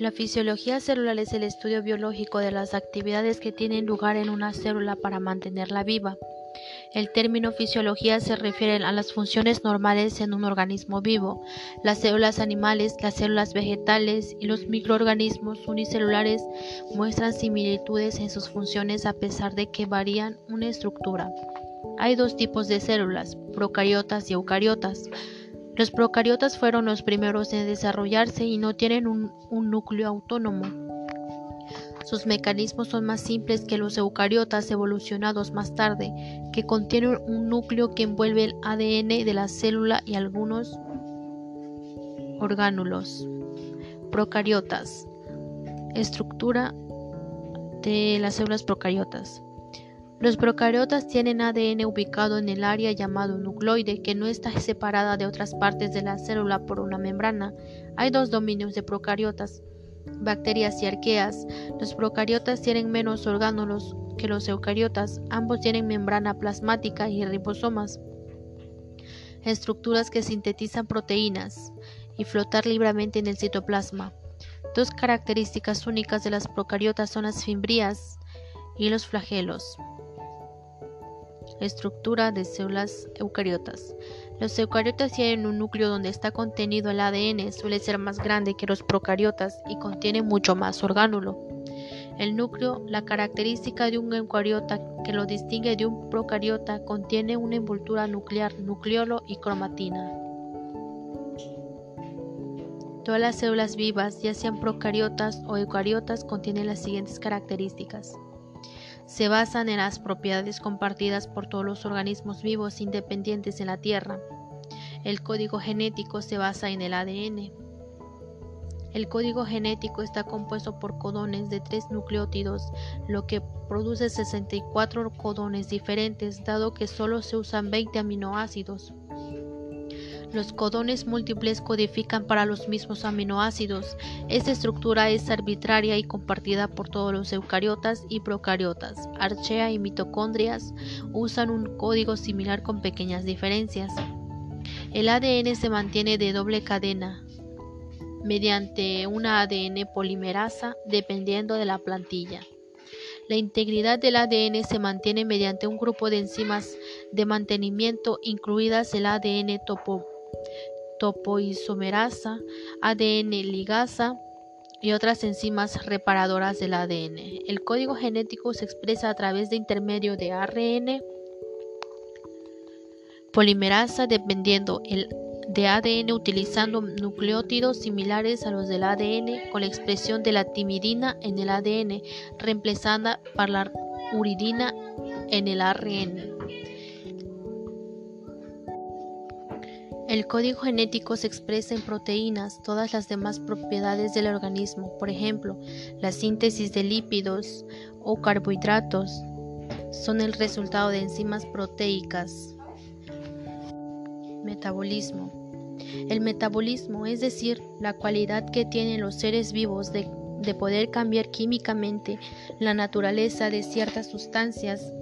La fisiología celular es el estudio biológico de las actividades que tienen lugar en una célula para mantenerla viva. El término fisiología se refiere a las funciones normales en un organismo vivo. Las células animales, las células vegetales y los microorganismos unicelulares muestran similitudes en sus funciones a pesar de que varían una estructura. Hay dos tipos de células, procariotas y eucariotas. Los procariotas fueron los primeros en desarrollarse y no tienen un, núcleo autónomo. Sus mecanismos son más simples que los eucariotas evolucionados más tarde, que contienen un núcleo que envuelve el ADN de la célula y algunos orgánulos. Procariotas. Estructura de las células procariotas. Los procariotas tienen ADN ubicado en el área llamado nucleoide que no está separada de otras partes de la célula por una membrana. Hay dos dominios de procariotas, bacterias y arqueas. Los procariotas tienen menos orgánulos que los eucariotas. Ambos tienen membrana plasmática y ribosomas, estructuras que sintetizan proteínas y flotar libremente en el citoplasma. Dos características únicas de las procariotas son las fimbrias y los flagelos. Estructura de células eucariotas. Los eucariotas tienen un núcleo donde está contenido el ADN, suele ser más grande que los procariotas y contiene mucho más orgánulo. El núcleo, la característica de un eucariota que lo distingue de un procariota, contiene una envoltura nuclear, nucleolo y cromatina. Todas las células vivas, ya sean procariotas o eucariotas, contienen las siguientes características se basan en las propiedades compartidas por todos los organismos vivos independientes en la Tierra. El código genético se basa en el ADN. El código genético está compuesto por codones de tres nucleótidos, lo que produce 64 codones diferentes, dado que solo se usan 20 aminoácidos. Los codones múltiples codifican para los mismos aminoácidos. Esta estructura es arbitraria y compartida por todos los eucariotas y procariotas. Archea y mitocondrias usan un código similar con pequeñas diferencias. El ADN se mantiene de doble cadena mediante una ADN polimerasa dependiendo de la plantilla. La integridad del ADN se mantiene mediante un grupo de enzimas de mantenimiento, incluidas el ADN topo topoisomerasa, ADN ligasa y otras enzimas reparadoras del ADN. El código genético se expresa a través de intermedio de ARN polimerasa dependiendo el de ADN utilizando nucleótidos similares a los del ADN con la expresión de la timidina en el ADN reemplazada por la uridina en el ARN. El código genético se expresa en proteínas, todas las demás propiedades del organismo, por ejemplo, la síntesis de lípidos o carbohidratos, son el resultado de enzimas proteicas. Metabolismo. El metabolismo, es decir, la cualidad que tienen los seres vivos de, de poder cambiar químicamente la naturaleza de ciertas sustancias,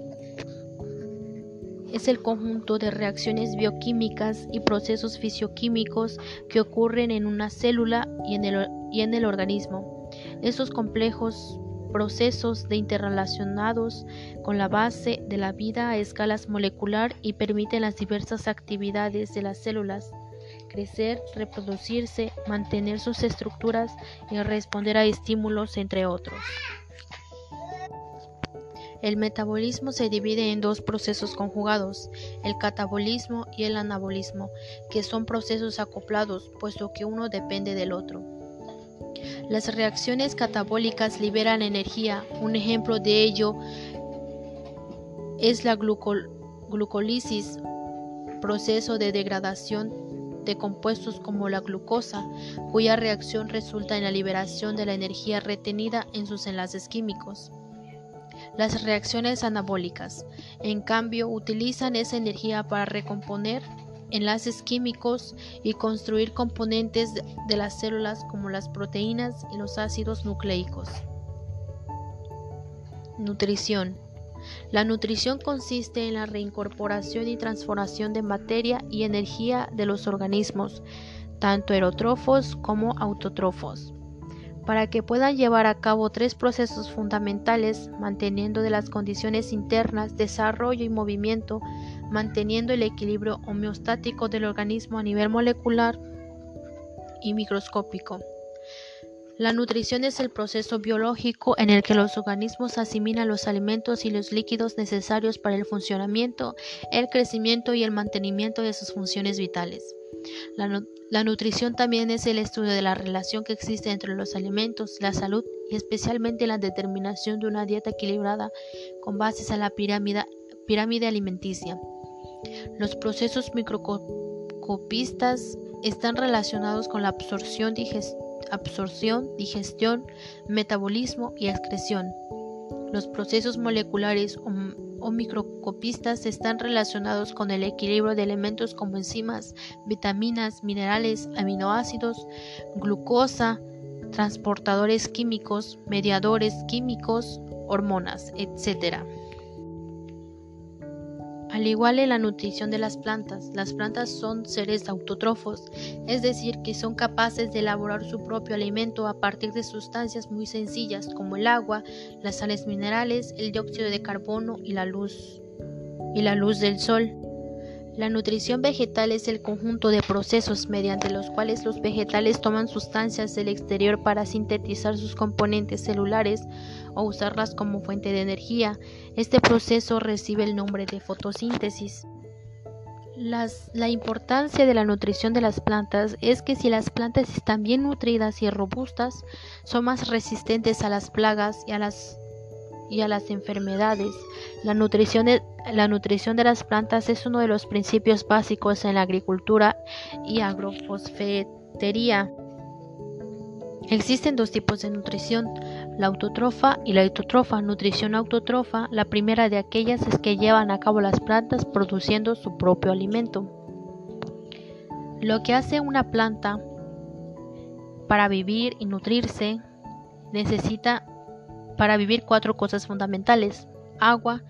es el conjunto de reacciones bioquímicas y procesos fisioquímicos que ocurren en una célula y en el, y en el organismo. Estos complejos procesos de interrelacionados con la base de la vida a escalas molecular y permiten las diversas actividades de las células crecer, reproducirse, mantener sus estructuras y responder a estímulos, entre otros. El metabolismo se divide en dos procesos conjugados, el catabolismo y el anabolismo, que son procesos acoplados, puesto que uno depende del otro. Las reacciones catabólicas liberan energía. Un ejemplo de ello es la glucólisis, proceso de degradación de compuestos como la glucosa, cuya reacción resulta en la liberación de la energía retenida en sus enlaces químicos. Las reacciones anabólicas, en cambio, utilizan esa energía para recomponer enlaces químicos y construir componentes de las células como las proteínas y los ácidos nucleicos. Nutrición. La nutrición consiste en la reincorporación y transformación de materia y energía de los organismos, tanto aerótrofos como autótrofos para que puedan llevar a cabo tres procesos fundamentales, manteniendo de las condiciones internas, desarrollo y movimiento, manteniendo el equilibrio homeostático del organismo a nivel molecular y microscópico. La nutrición es el proceso biológico en el que los organismos asimilan los alimentos y los líquidos necesarios para el funcionamiento, el crecimiento y el mantenimiento de sus funciones vitales. La, nutrición también es el estudio de la relación que existe entre los alimentos, la salud y especialmente la determinación de una dieta equilibrada con bases a la pirámide, pirámide alimenticia. Los procesos microscopistas están relacionados con la absorción, digestión absorción, digestión, metabolismo y excreción. Los procesos moleculares o, microscopistas están relacionados con el equilibrio de elementos como enzimas, vitaminas, minerales, aminoácidos, glucosa, transportadores químicos, mediadores químicos, hormonas, etc. Al igual en la nutrición de las plantas, las plantas son seres autótrofos, es decir, que son capaces de elaborar su propio alimento a partir de sustancias muy sencillas como el agua, las sales minerales, el dióxido de carbono y la luz y la luz del sol. La nutrición vegetal es el conjunto de procesos mediante los cuales los vegetales toman sustancias del exterior para sintetizar sus componentes celulares o usarlas como fuente de energía. Este proceso recibe el nombre de fotosíntesis. la importancia de la nutrición de las plantas es que si las plantas están bien nutridas y robustas, son más resistentes a las plagas y a las y a las enfermedades. La nutrición, de, la nutrición de las plantas es uno de los principios básicos en la agricultura y agrofosfetería. Existen dos tipos de nutrición, la autotrofa y la autotrofa. Nutrición autotrofa, la primera de aquellas es que llevan a cabo las plantas produciendo su propio alimento. Lo que hace una planta para vivir y nutrirse necesita para vivir cuatro cosas fundamentales, agua,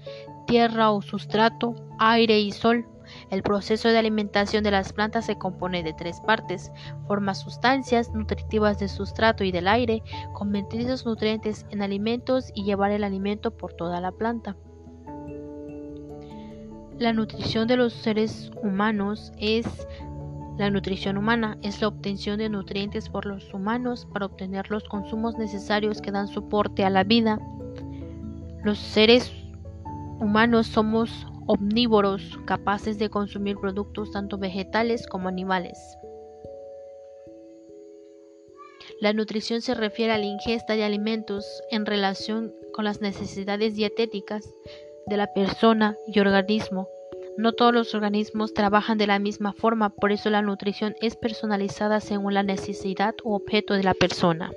tierra o sustrato, aire y sol. El proceso de alimentación de las plantas se compone de tres partes. Forma sustancias nutritivas del sustrato y del aire, convertir esos nutrientes en alimentos y llevar el alimento por toda la planta. La nutrición de los seres humanos es la nutrición humana es la obtención de nutrientes por los humanos para obtener los consumos necesarios que dan soporte a la vida. Los seres humanos somos omnívoros, capaces de consumir productos tanto vegetales como animales. La nutrición se refiere a la ingesta de alimentos en relación con las necesidades dietéticas de la persona y organismo no todos los organismos trabajan de la misma forma, por eso la nutrición es personalizada según la necesidad o objeto de la persona.